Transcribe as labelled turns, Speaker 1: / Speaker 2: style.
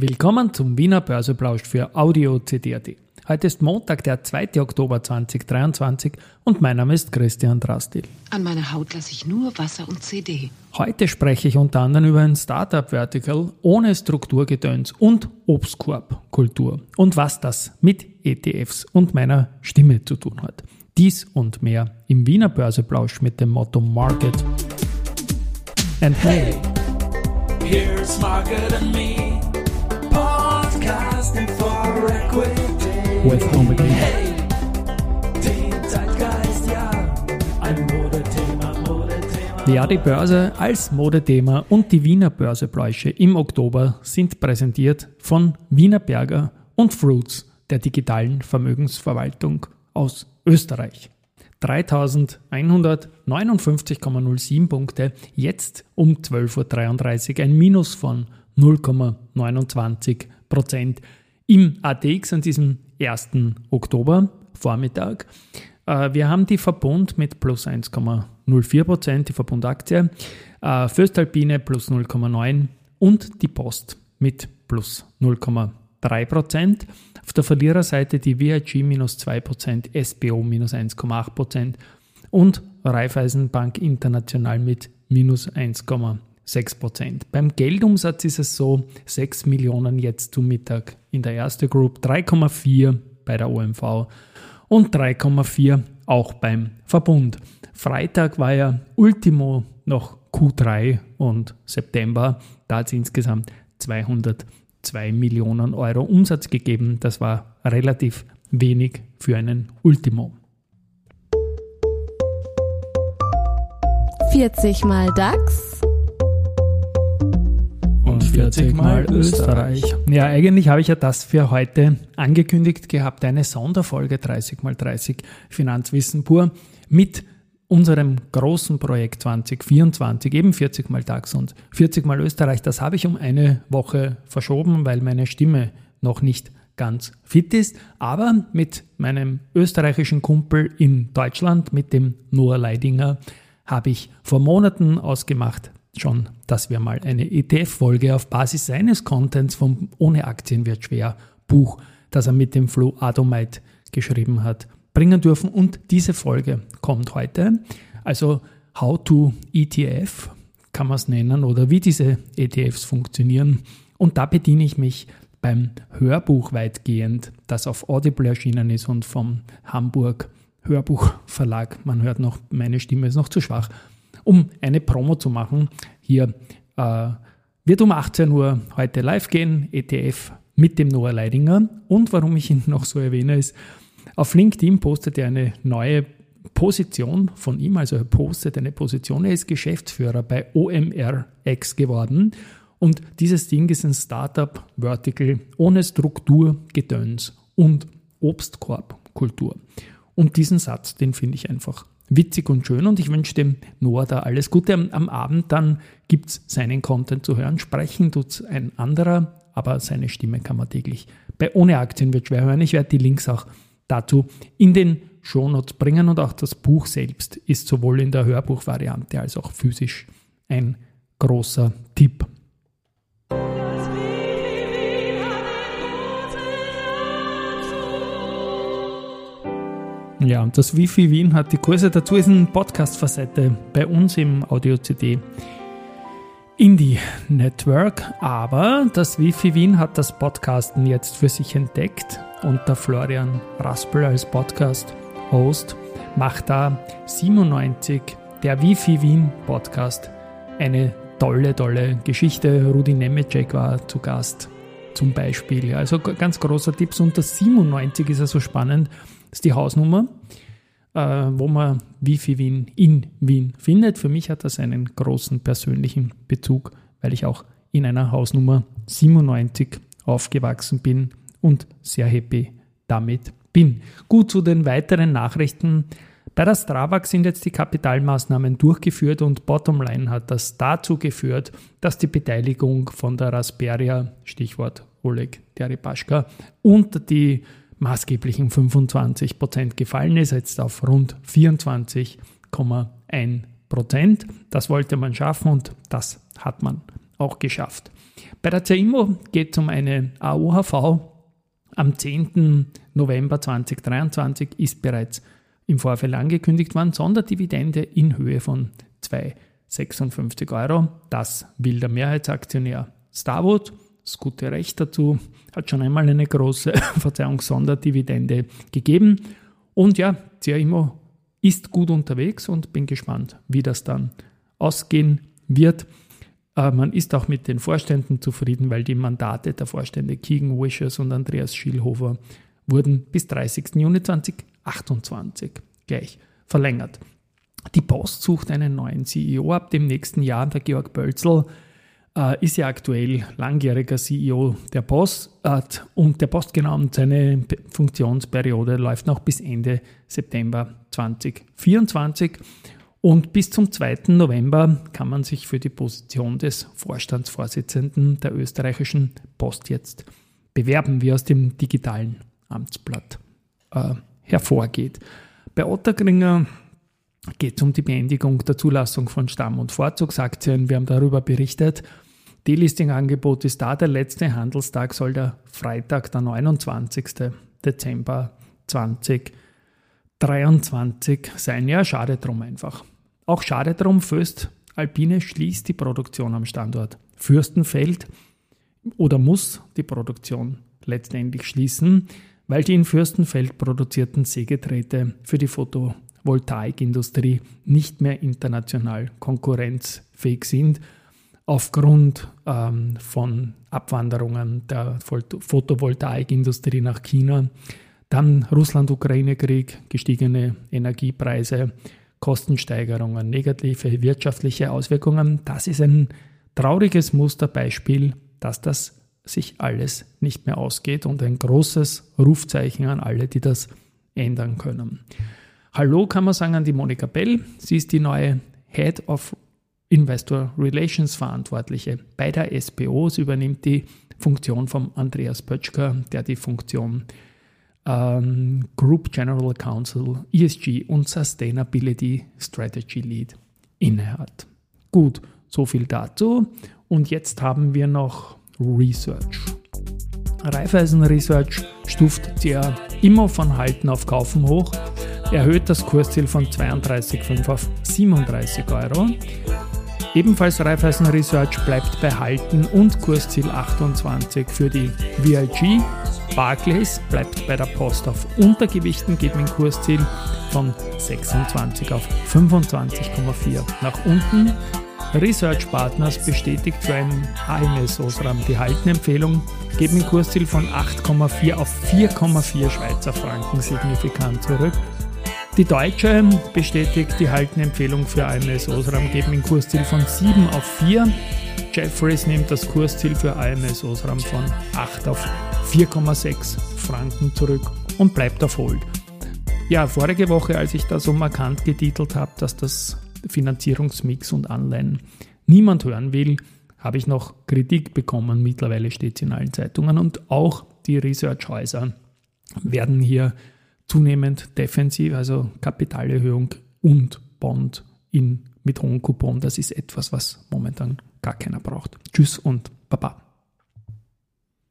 Speaker 1: Willkommen zum Wiener Börseplausch für Audio CD.at. Heute ist Montag, der 2. Oktober 2023 und mein Name ist Christian Drastil.
Speaker 2: An meiner Haut lasse ich nur Wasser und CD.
Speaker 1: Heute spreche ich unter anderem über ein Startup-Vertical ohne Strukturgedöns und Obstkorb-Kultur und was das mit ETFs und meiner Stimme zu tun hat. Dies und mehr im Wiener Börseplausch mit dem Motto Market and Hey.
Speaker 3: Here's Market and Me.
Speaker 1: With Again.
Speaker 3: Hey, den Zeitgeist, ja, ein Modethema, Modethema.
Speaker 1: Ja, die Börse als Modethema und die Wiener Börsebläusche im Oktober sind präsentiert von Wiener Berger und Fruits der digitalen Vermögensverwaltung aus Österreich. 3159,07 Punkte, jetzt um 12.33 Uhr, ein Minus von 0,29 Prozent im ATX an diesem 1. Oktober Vormittag. Äh, wir haben die Verbund mit plus 1,04%, die Verbundaktie, äh, Fürstalpine plus 0,9% und die Post mit plus 0,3%. Auf der Verliererseite die VIG minus 2%, SBO minus 1,8% und Raiffeisenbank International mit minus 1,8%. 6%. Beim Geldumsatz ist es so, 6 Millionen jetzt zu Mittag in der erste Group, 3,4 bei der OMV und 3,4 auch beim Verbund. Freitag war ja Ultimo noch Q3 und September, da hat es insgesamt 202 Millionen Euro Umsatz gegeben. Das war relativ wenig für einen Ultimo.
Speaker 4: 40 mal DAX
Speaker 1: 40 mal Österreich. Ja, eigentlich habe ich ja das für heute angekündigt gehabt, eine Sonderfolge 30 mal 30 Finanzwissen pur mit unserem großen Projekt 2024, eben 40 mal DAX und 40 mal Österreich. Das habe ich um eine Woche verschoben, weil meine Stimme noch nicht ganz fit ist. Aber mit meinem österreichischen Kumpel in Deutschland, mit dem Noah Leidinger, habe ich vor Monaten ausgemacht, schon, dass wir mal eine ETF-Folge auf Basis seines Contents vom Ohne Aktien wird schwer Buch, das er mit dem Flo Adomite geschrieben hat, bringen dürfen. Und diese Folge kommt heute. Also How to ETF kann man es nennen oder wie diese ETFs funktionieren. Und da bediene ich mich beim Hörbuch weitgehend, das auf Audible erschienen ist und vom Hamburg Hörbuchverlag. Man hört noch, meine Stimme ist noch zu schwach, um eine Promo zu machen. Hier äh, wird um 18 Uhr heute live gehen, ETF mit dem Noah Leidinger. Und warum ich ihn noch so erwähne, ist, auf LinkedIn postet er eine neue Position von ihm, also er postet eine Position, er ist Geschäftsführer bei OMRX geworden. Und dieses Ding ist ein Startup Vertical ohne Struktur, Gedöns und Obstkorbkultur. Und diesen Satz, den finde ich einfach witzig und schön und ich wünsche dem Noah da alles Gute. Am, am Abend dann gibt es seinen Content zu hören. Sprechen tut ein anderer, aber seine Stimme kann man täglich bei Ohne Aktien wird schwer hören. Ich werde die Links auch dazu in den Shownotes bringen und auch das Buch selbst ist sowohl in der Hörbuchvariante als auch physisch ein großer Tipp. Ja, das Wifi Wien hat die Kurse dazu ist eine Podcast-Facette bei uns im Audio-CD Indie Network. Aber das Wifi Wien hat das Podcasten jetzt für sich entdeckt und der Florian Raspel als Podcast-Host macht da 97 der Wifi Wien Podcast eine tolle, tolle Geschichte. Rudi Nemecek war zu Gast zum Beispiel. Also ganz großer Tipps. Und das 97 ist ja so spannend. Ist die Hausnummer, äh, wo man Wifi Wien in Wien findet. Für mich hat das einen großen persönlichen Bezug, weil ich auch in einer Hausnummer 97 aufgewachsen bin und sehr happy damit bin. Gut zu den weiteren Nachrichten. Bei der Strabag sind jetzt die Kapitalmaßnahmen durchgeführt und Bottomline hat das dazu geführt, dass die Beteiligung von der Rasperia, Stichwort Oleg Deripaschka, unter die maßgeblichen 25 Prozent gefallen ist, jetzt auf rund 24,1 Prozent. Das wollte man schaffen und das hat man auch geschafft. Bei der CIMO geht es um eine AOHV. Am 10. November 2023 ist bereits im Vorfeld angekündigt worden, Sonderdividende in Höhe von 2,56 Euro. Das will der Mehrheitsaktionär Starwood. Das gute Recht dazu hat schon einmal eine große Verzeihung Sonderdividende gegeben. Und ja, CIMO ist gut unterwegs und bin gespannt, wie das dann ausgehen wird. Äh, man ist auch mit den Vorständen zufrieden, weil die Mandate der Vorstände Keegan Wishes und Andreas Schielhofer wurden bis 30. Juni 2028 gleich verlängert. Die Post sucht einen neuen CEO ab dem nächsten Jahr. Der Georg Bölzl äh, ist ja aktuell langjähriger CEO der Post äh, und der Post und seine Funktionsperiode läuft noch bis Ende September 2024. Und bis zum 2. November kann man sich für die Position des Vorstandsvorsitzenden der österreichischen Post jetzt bewerben, wie aus dem digitalen Amtsblatt äh, hervorgeht. Bei Ottergringer geht es um die Beendigung der Zulassung von Stamm- und Vorzugsaktien. Wir haben darüber berichtet. Delisting-Angebot ist da. Der letzte Handelstag soll der Freitag, der 29. Dezember 2023 sein. Ja, schade drum einfach. Auch schade drum, Föst Alpine schließt die Produktion am Standort Fürstenfeld oder muss die Produktion letztendlich schließen, weil die in Fürstenfeld produzierten Sägegeräte für die Photovoltaikindustrie nicht mehr international konkurrenzfähig sind aufgrund ähm, von Abwanderungen der Photovoltaikindustrie nach China, dann Russland-Ukraine-Krieg, gestiegene Energiepreise, Kostensteigerungen, negative wirtschaftliche Auswirkungen. Das ist ein trauriges Musterbeispiel, dass das sich alles nicht mehr ausgeht und ein großes Rufzeichen an alle, die das ändern können. Hallo kann man sagen an die Monika Bell. Sie ist die neue Head of Investor Relations Verantwortliche bei der SPO. Sie übernimmt die Funktion von Andreas Pötschker, der die Funktion ähm, Group General Counsel ESG und Sustainability Strategy Lead innehat. Gut, so viel dazu. Und jetzt haben wir noch Research. Raiffeisen Research stuft ja immer von Halten auf Kaufen hoch, erhöht das Kursziel von 32,5 auf 37 Euro. Ebenfalls Raiffeisen Research bleibt bei Halten und Kursziel 28 für die VIG. Barclays bleibt bei der Post auf Untergewichten, geht mit Kursziel von 26 auf 25,4 nach unten. Research Partners bestätigt für einen AMS Osram die Haltenempfehlung, geht mit Kursziel von 8,4 auf 4,4 Schweizer Franken signifikant zurück. Die Deutsche bestätigt die Haltenempfehlung für AMS Osram, geben ein Kursziel von 7 auf 4. Jeffreys nimmt das Kursziel für AMS Osram von 8 auf 4,6 Franken zurück und bleibt auf Hold. Ja, vorige Woche, als ich da so markant getitelt habe, dass das Finanzierungsmix und Anleihen niemand hören will, habe ich noch Kritik bekommen. Mittlerweile steht es in allen Zeitungen und auch die Researchhäuser werden hier zunehmend defensiv, also Kapitalerhöhung und Bond in, mit hohem Coupon. Das ist etwas, was momentan gar keiner braucht. Tschüss und Baba.